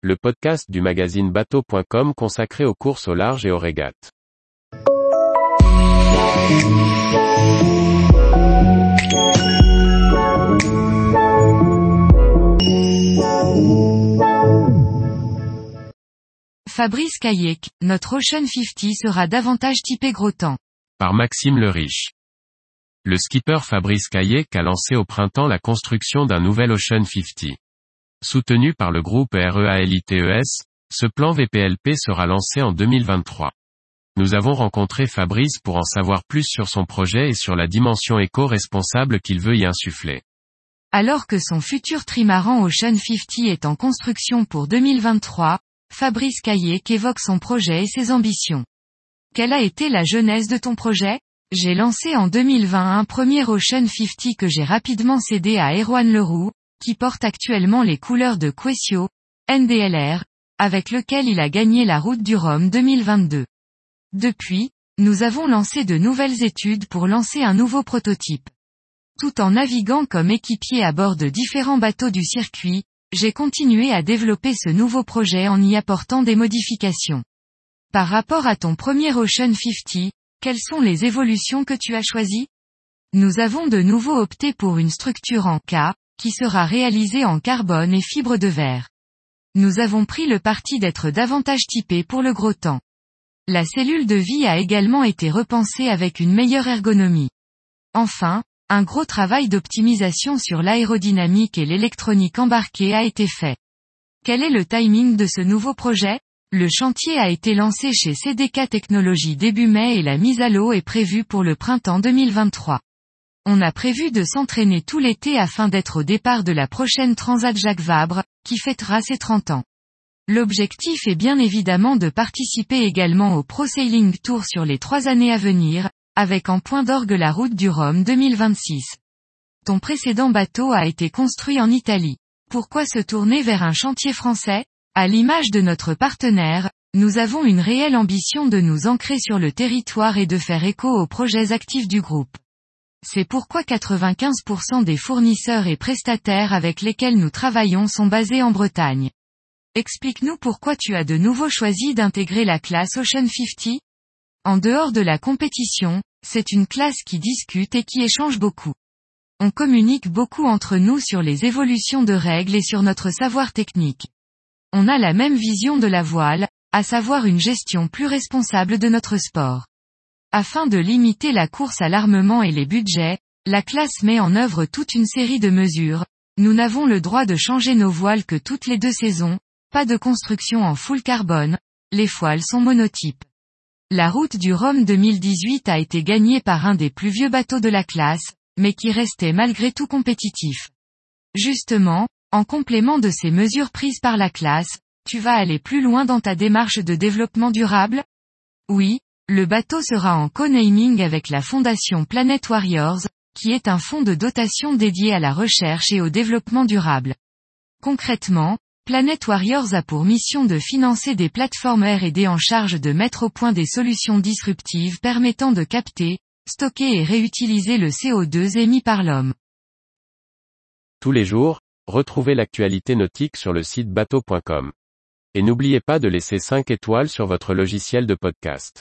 le podcast du magazine bateau.com consacré aux courses au large et aux régates. Fabrice Kayak, notre Ocean 50 sera davantage typé gros temps. Par Maxime le Riche. Le skipper Fabrice Kayak a lancé au printemps la construction d'un nouvel Ocean 50. Soutenu par le groupe REALITES, ce plan VPLP sera lancé en 2023. Nous avons rencontré Fabrice pour en savoir plus sur son projet et sur la dimension éco-responsable qu'il veut y insuffler. Alors que son futur trimaran Ocean 50 est en construction pour 2023, Fabrice Kayak évoque son projet et ses ambitions. Quelle a été la genèse de ton projet? J'ai lancé en 2020 un premier Ocean 50 que j'ai rapidement cédé à Erwan Leroux, qui porte actuellement les couleurs de Quessio, NDLR, avec lequel il a gagné la route du Rhum 2022. Depuis, nous avons lancé de nouvelles études pour lancer un nouveau prototype. Tout en naviguant comme équipier à bord de différents bateaux du circuit, j'ai continué à développer ce nouveau projet en y apportant des modifications. Par rapport à ton premier Ocean 50, quelles sont les évolutions que tu as choisies? Nous avons de nouveau opté pour une structure en K, qui sera réalisée en carbone et fibre de verre. Nous avons pris le parti d'être davantage typé pour le gros temps. La cellule de vie a également été repensée avec une meilleure ergonomie. Enfin, un gros travail d'optimisation sur l'aérodynamique et l'électronique embarquée a été fait. Quel est le timing de ce nouveau projet? Le chantier a été lancé chez CDK Technologies début mai et la mise à l'eau est prévue pour le printemps 2023. On a prévu de s'entraîner tout l'été afin d'être au départ de la prochaine Transat Jacques Vabre, qui fêtera ses 30 ans. L'objectif est bien évidemment de participer également au Pro Sailing Tour sur les trois années à venir, avec en point d'orgue la route du Rhum 2026. Ton précédent bateau a été construit en Italie. Pourquoi se tourner vers un chantier français? À l'image de notre partenaire, nous avons une réelle ambition de nous ancrer sur le territoire et de faire écho aux projets actifs du groupe. C'est pourquoi 95% des fournisseurs et prestataires avec lesquels nous travaillons sont basés en Bretagne. Explique-nous pourquoi tu as de nouveau choisi d'intégrer la classe Ocean 50 En dehors de la compétition, c'est une classe qui discute et qui échange beaucoup. On communique beaucoup entre nous sur les évolutions de règles et sur notre savoir technique. On a la même vision de la voile, à savoir une gestion plus responsable de notre sport. Afin de limiter la course à l'armement et les budgets, la classe met en œuvre toute une série de mesures. Nous n'avons le droit de changer nos voiles que toutes les deux saisons, pas de construction en full carbone, les voiles sont monotypes. La route du Rhum 2018 a été gagnée par un des plus vieux bateaux de la classe, mais qui restait malgré tout compétitif. Justement, en complément de ces mesures prises par la classe, tu vas aller plus loin dans ta démarche de développement durable? Oui, le bateau sera en co-naming avec la fondation Planet Warriors, qui est un fonds de dotation dédié à la recherche et au développement durable. Concrètement, Planet Warriors a pour mission de financer des plateformes R&D en charge de mettre au point des solutions disruptives permettant de capter, stocker et réutiliser le CO2 émis par l'homme. Tous les jours, retrouvez l'actualité nautique sur le site bateau.com. Et n'oubliez pas de laisser 5 étoiles sur votre logiciel de podcast.